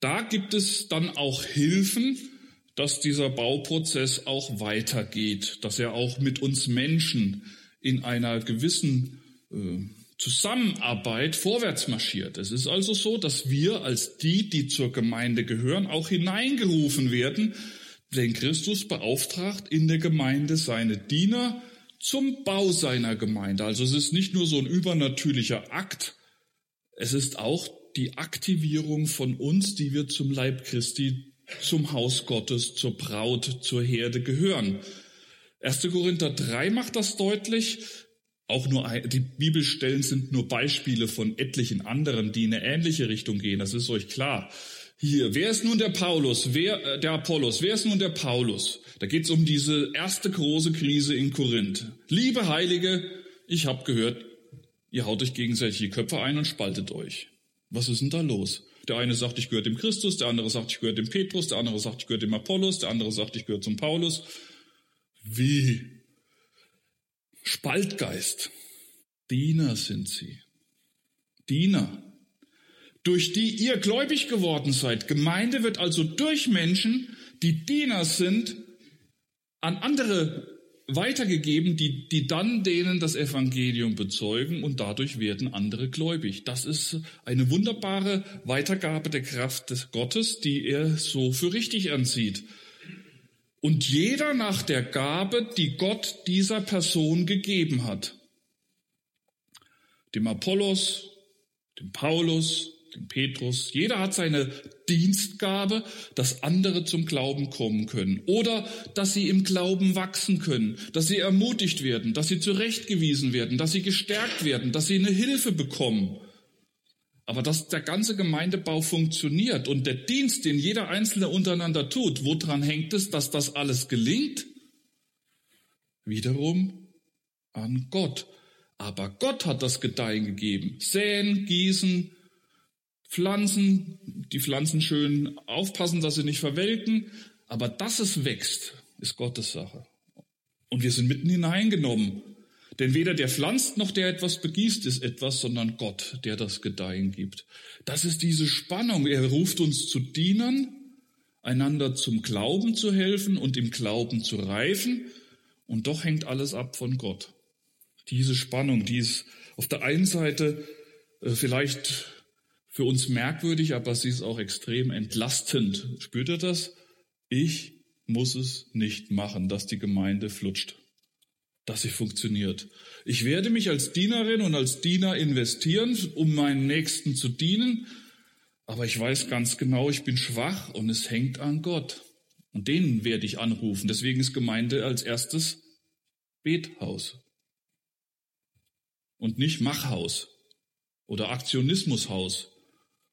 da gibt es dann auch Hilfen, dass dieser Bauprozess auch weitergeht, dass er auch mit uns Menschen in einer gewissen äh, Zusammenarbeit vorwärts marschiert. Es ist also so, dass wir als die, die zur Gemeinde gehören, auch hineingerufen werden, denn Christus beauftragt in der Gemeinde seine Diener zum Bau seiner Gemeinde. Also es ist nicht nur so ein übernatürlicher Akt, es ist auch die Aktivierung von uns, die wir zum Leib Christi, zum Haus Gottes, zur Braut, zur Herde gehören. 1. Korinther 3 macht das deutlich. Auch nur die Bibelstellen sind nur Beispiele von etlichen anderen, die in eine ähnliche Richtung gehen. Das ist euch klar. Hier, wer ist nun der Paulus? Wer äh, der Apollos? Wer ist nun der Paulus? Da geht es um diese erste große Krise in Korinth. Liebe Heilige, ich habe gehört, ihr haut euch gegenseitig die Köpfe ein und spaltet euch. Was ist denn da los? Der eine sagt, ich gehöre dem Christus, der andere sagt, ich gehöre dem Petrus, der andere sagt, ich gehöre dem Apollos, der andere sagt, ich gehöre zum Paulus. Wie? Spaltgeist. Diener sind sie. Diener. Durch die ihr gläubig geworden seid. Gemeinde wird also durch Menschen, die Diener sind, an andere weitergegeben, die, die dann denen das Evangelium bezeugen und dadurch werden andere gläubig. Das ist eine wunderbare Weitergabe der Kraft des Gottes, die er so für richtig ansieht. Und jeder nach der Gabe, die Gott dieser Person gegeben hat. Dem Apollos, dem Paulus, dem Petrus. Jeder hat seine Dienstgabe, dass andere zum Glauben kommen können oder dass sie im Glauben wachsen können, dass sie ermutigt werden, dass sie zurechtgewiesen werden, dass sie gestärkt werden, dass sie eine Hilfe bekommen. Aber dass der ganze Gemeindebau funktioniert und der Dienst, den jeder Einzelne untereinander tut, woran hängt es, dass das alles gelingt? Wiederum an Gott. Aber Gott hat das Gedeihen gegeben. Säen, gießen, Pflanzen, die Pflanzen schön aufpassen, dass sie nicht verwelken. Aber dass es wächst, ist Gottes Sache. Und wir sind mitten hineingenommen. Denn weder der pflanzt noch der etwas begießt ist etwas, sondern Gott, der das Gedeihen gibt. Das ist diese Spannung. Er ruft uns zu Dienern, einander zum Glauben zu helfen und im Glauben zu reifen. Und doch hängt alles ab von Gott. Diese Spannung, die ist auf der einen Seite äh, vielleicht für uns merkwürdig, aber sie ist auch extrem entlastend. Spürt ihr das? Ich muss es nicht machen, dass die Gemeinde flutscht, dass sie funktioniert. Ich werde mich als Dienerin und als Diener investieren, um meinen Nächsten zu dienen, aber ich weiß ganz genau, ich bin schwach und es hängt an Gott. Und den werde ich anrufen. Deswegen ist Gemeinde als erstes Bethaus und nicht Machhaus oder Aktionismushaus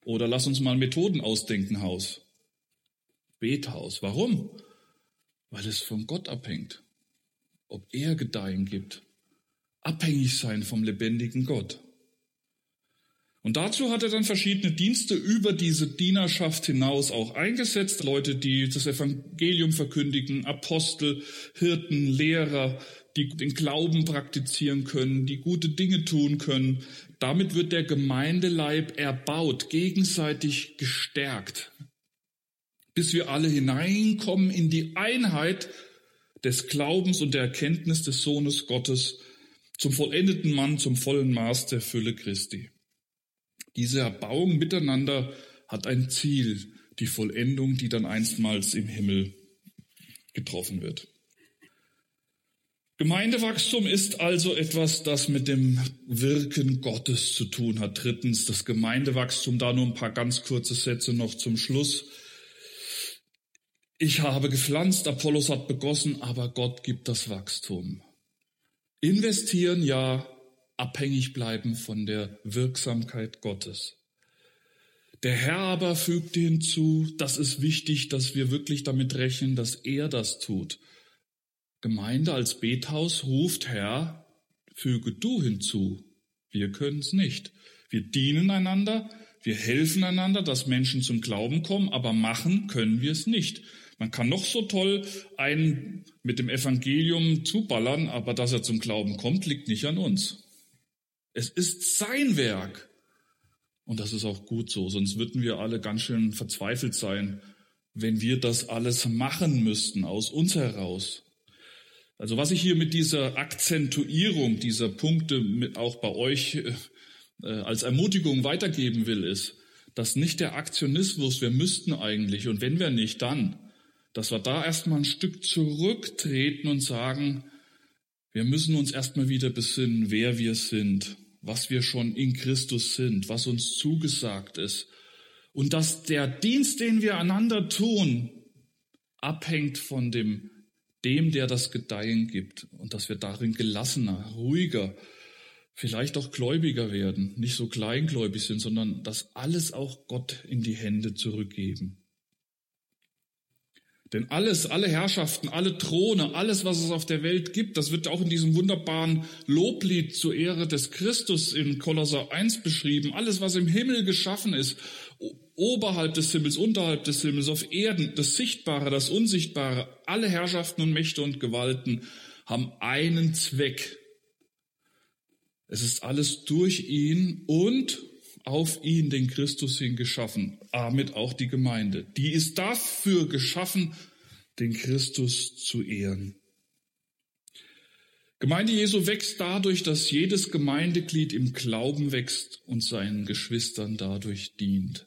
oder lass uns mal Methoden ausdenken, Haus. Bethaus. Warum? Weil es von Gott abhängt. Ob er Gedeihen gibt. Abhängig sein vom lebendigen Gott. Und dazu hat er dann verschiedene Dienste über diese Dienerschaft hinaus auch eingesetzt. Leute, die das Evangelium verkündigen, Apostel, Hirten, Lehrer, die den Glauben praktizieren können, die gute Dinge tun können. Damit wird der Gemeindeleib erbaut, gegenseitig gestärkt, bis wir alle hineinkommen in die Einheit des Glaubens und der Erkenntnis des Sohnes Gottes zum vollendeten Mann, zum vollen Maß der Fülle Christi. Diese Erbauung miteinander hat ein Ziel, die Vollendung, die dann einstmals im Himmel getroffen wird. Gemeindewachstum ist also etwas, das mit dem Wirken Gottes zu tun hat. Drittens, das Gemeindewachstum, da nur ein paar ganz kurze Sätze noch zum Schluss. Ich habe gepflanzt, Apollos hat begossen, aber Gott gibt das Wachstum. Investieren, ja, abhängig bleiben von der Wirksamkeit Gottes. Der Herr aber fügt hinzu, das ist wichtig, dass wir wirklich damit rechnen, dass er das tut. Gemeinde als Bethaus ruft, Herr, füge du hinzu. Wir können es nicht. Wir dienen einander, wir helfen einander, dass Menschen zum Glauben kommen, aber machen können wir es nicht. Man kann noch so toll einen mit dem Evangelium zuballern, aber dass er zum Glauben kommt, liegt nicht an uns. Es ist sein Werk. Und das ist auch gut so, sonst würden wir alle ganz schön verzweifelt sein, wenn wir das alles machen müssten aus uns heraus. Also was ich hier mit dieser Akzentuierung dieser Punkte mit auch bei euch äh, äh, als Ermutigung weitergeben will, ist, dass nicht der Aktionismus, wir müssten eigentlich und wenn wir nicht, dann, dass wir da erstmal ein Stück zurücktreten und sagen, wir müssen uns erstmal wieder besinnen, wer wir sind, was wir schon in Christus sind, was uns zugesagt ist. Und dass der Dienst, den wir einander tun, abhängt von dem dem, der das Gedeihen gibt und dass wir darin gelassener, ruhiger vielleicht auch gläubiger werden, nicht so kleingläubig sind, sondern das alles auch Gott in die Hände zurückgeben. Denn alles, alle Herrschaften, alle Throne, alles, was es auf der Welt gibt, das wird auch in diesem wunderbaren Loblied zur Ehre des Christus in Kolosser 1 beschrieben. Alles, was im Himmel geschaffen ist, oberhalb des Himmels, unterhalb des Himmels, auf Erden, das Sichtbare, das Unsichtbare, alle Herrschaften und Mächte und Gewalten haben einen Zweck. Es ist alles durch ihn und auf ihn, den Christus hin, geschaffen. Damit auch die Gemeinde. Die ist dafür geschaffen, den Christus zu ehren. Gemeinde Jesu wächst dadurch, dass jedes Gemeindeglied im Glauben wächst und seinen Geschwistern dadurch dient.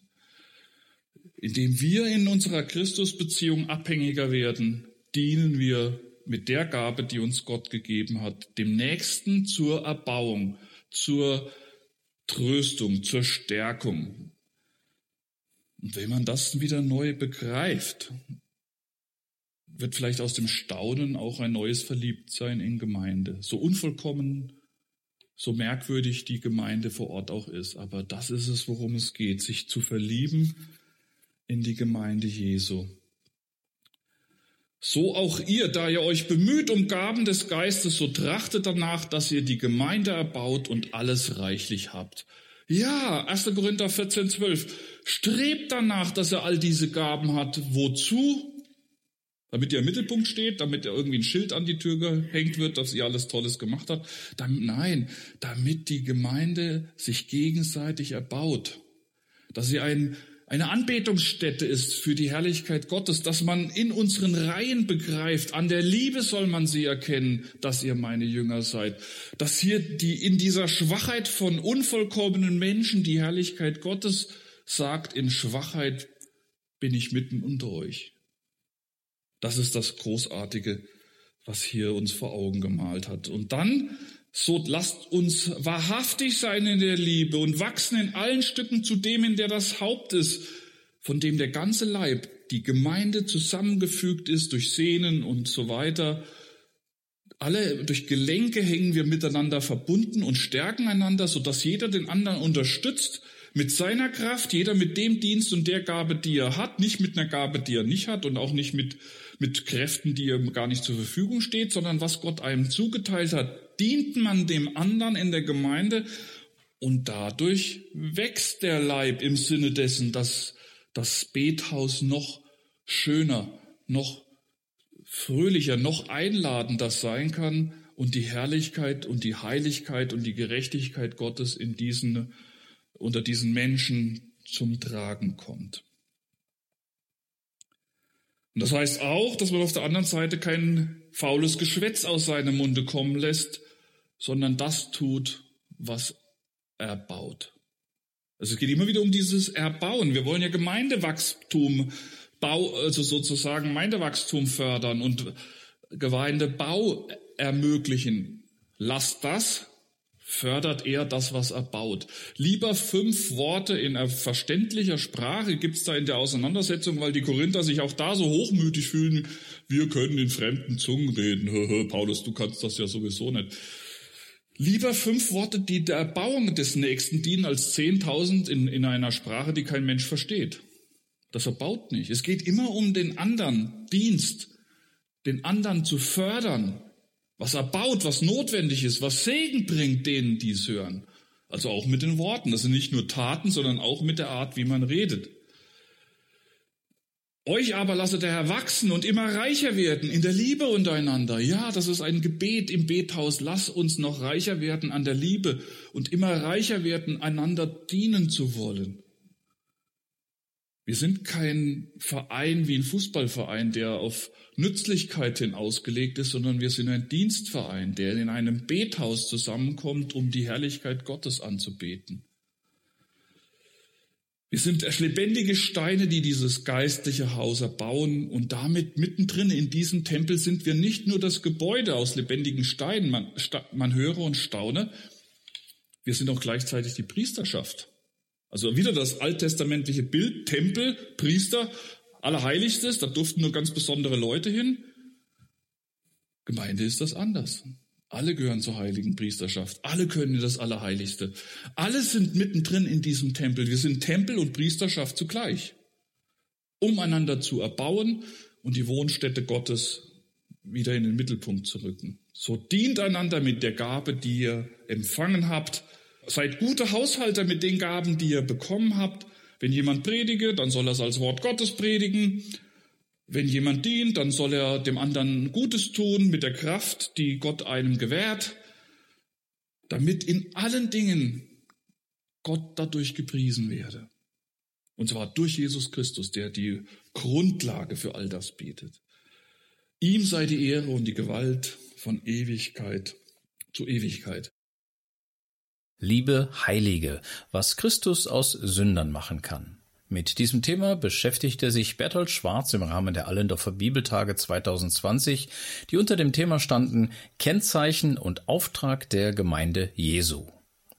Indem wir in unserer Christusbeziehung abhängiger werden, dienen wir mit der Gabe, die uns Gott gegeben hat, dem Nächsten zur Erbauung, zur Tröstung, zur Stärkung. Und wenn man das wieder neu begreift, wird vielleicht aus dem Staunen auch ein neues Verliebtsein in Gemeinde. So unvollkommen, so merkwürdig die Gemeinde vor Ort auch ist. Aber das ist es, worum es geht, sich zu verlieben in die Gemeinde Jesu. So auch ihr, da ihr euch bemüht um Gaben des Geistes, so trachtet danach, dass ihr die Gemeinde erbaut und alles reichlich habt. Ja, 1. Korinther 14, 12. Strebt danach, dass er all diese Gaben hat. Wozu? Damit ihr im Mittelpunkt steht, damit er irgendwie ein Schild an die Tür gehängt wird, dass ihr alles Tolles gemacht habt. Dann, nein, damit die Gemeinde sich gegenseitig erbaut. Dass sie ein eine Anbetungsstätte ist für die Herrlichkeit Gottes, dass man in unseren Reihen begreift, an der Liebe soll man sie erkennen, dass ihr meine Jünger seid, dass hier die in dieser Schwachheit von unvollkommenen Menschen die Herrlichkeit Gottes sagt, in Schwachheit bin ich mitten unter euch. Das ist das Großartige, was hier uns vor Augen gemalt hat. Und dann so lasst uns wahrhaftig sein in der Liebe und wachsen in allen Stücken zu dem, in der das Haupt ist, von dem der ganze Leib, die Gemeinde zusammengefügt ist durch Sehnen und so weiter. Alle durch Gelenke hängen wir miteinander verbunden und stärken einander, sodass jeder den anderen unterstützt mit seiner Kraft, jeder mit dem Dienst und der Gabe, die er hat, nicht mit einer Gabe, die er nicht hat und auch nicht mit, mit Kräften, die ihm gar nicht zur Verfügung steht, sondern was Gott einem zugeteilt hat, dient man dem anderen in der Gemeinde und dadurch wächst der Leib im Sinne dessen, dass das Bethaus noch schöner, noch fröhlicher, noch einladender sein kann und die Herrlichkeit und die Heiligkeit und die Gerechtigkeit Gottes in diesen, unter diesen Menschen zum Tragen kommt. Und das heißt auch, dass man auf der anderen Seite kein faules Geschwätz aus seinem Munde kommen lässt, sondern das tut, was er baut. Also es geht immer wieder um dieses Erbauen. Wir wollen ja Gemeindewachstum, Bau, also sozusagen Gemeindewachstum fördern und Gemeindebau ermöglichen. Lasst das fördert er das, was er baut. Lieber fünf Worte in verständlicher Sprache gibt's da in der Auseinandersetzung, weil die Korinther sich auch da so hochmütig fühlen, wir können in fremden Zungen reden. *laughs* Paulus, du kannst das ja sowieso nicht. Lieber fünf Worte, die der Erbauung des Nächsten dienen, als zehntausend in, in einer Sprache, die kein Mensch versteht. Das erbaut nicht. Es geht immer um den anderen Dienst, den anderen zu fördern, was erbaut, was notwendig ist, was Segen bringt denen, die es hören. Also auch mit den Worten. Das sind nicht nur Taten, sondern auch mit der Art, wie man redet. Euch aber lasse der Herr wachsen und immer reicher werden in der Liebe untereinander. Ja, das ist ein Gebet im Bethaus. Lass uns noch reicher werden an der Liebe und immer reicher werden, einander dienen zu wollen. Wir sind kein Verein wie ein Fußballverein, der auf Nützlichkeit hin ausgelegt ist, sondern wir sind ein Dienstverein, der in einem Bethaus zusammenkommt, um die Herrlichkeit Gottes anzubeten. Wir sind lebendige Steine, die dieses geistliche Haus erbauen und damit mittendrin in diesem Tempel sind wir nicht nur das Gebäude aus lebendigen Steinen, man, man höre und staune, wir sind auch gleichzeitig die Priesterschaft. Also wieder das alttestamentliche Bild, Tempel, Priester, Allerheiligstes, da durften nur ganz besondere Leute hin. Gemeinde ist das anders. Alle gehören zur heiligen Priesterschaft. Alle können in das Allerheiligste. Alle sind mittendrin in diesem Tempel. Wir sind Tempel und Priesterschaft zugleich, um einander zu erbauen und die Wohnstätte Gottes wieder in den Mittelpunkt zu rücken. So dient einander mit der Gabe, die ihr empfangen habt. Seid gute Haushalter mit den Gaben, die ihr bekommen habt. Wenn jemand predige, dann soll er es als Wort Gottes predigen. Wenn jemand dient, dann soll er dem anderen Gutes tun mit der Kraft, die Gott einem gewährt, damit in allen Dingen Gott dadurch gepriesen werde. Und zwar durch Jesus Christus, der die Grundlage für all das bietet. Ihm sei die Ehre und die Gewalt von Ewigkeit zu Ewigkeit. Liebe Heilige, was Christus aus Sündern machen kann. Mit diesem Thema beschäftigte sich Bertolt Schwarz im Rahmen der Allendorfer Bibeltage 2020, die unter dem Thema standen Kennzeichen und Auftrag der Gemeinde Jesu.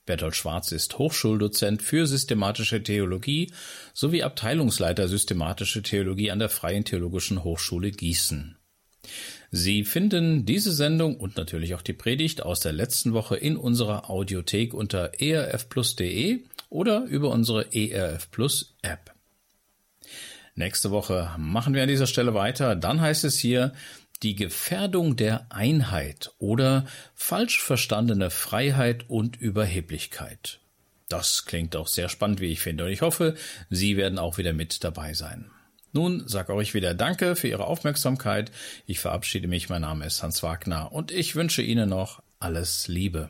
Bertolt Schwarz ist Hochschuldozent für systematische Theologie sowie Abteilungsleiter systematische Theologie an der Freien Theologischen Hochschule Gießen. Sie finden diese Sendung und natürlich auch die Predigt aus der letzten Woche in unserer Audiothek unter erfplus.de oder über unsere ERF Plus App. Nächste Woche machen wir an dieser Stelle weiter. Dann heißt es hier die Gefährdung der Einheit oder falsch verstandene Freiheit und Überheblichkeit. Das klingt auch sehr spannend, wie ich finde, und ich hoffe, Sie werden auch wieder mit dabei sein. Nun sage euch wieder Danke für Ihre Aufmerksamkeit. Ich verabschiede mich. Mein Name ist Hans Wagner und ich wünsche Ihnen noch alles Liebe.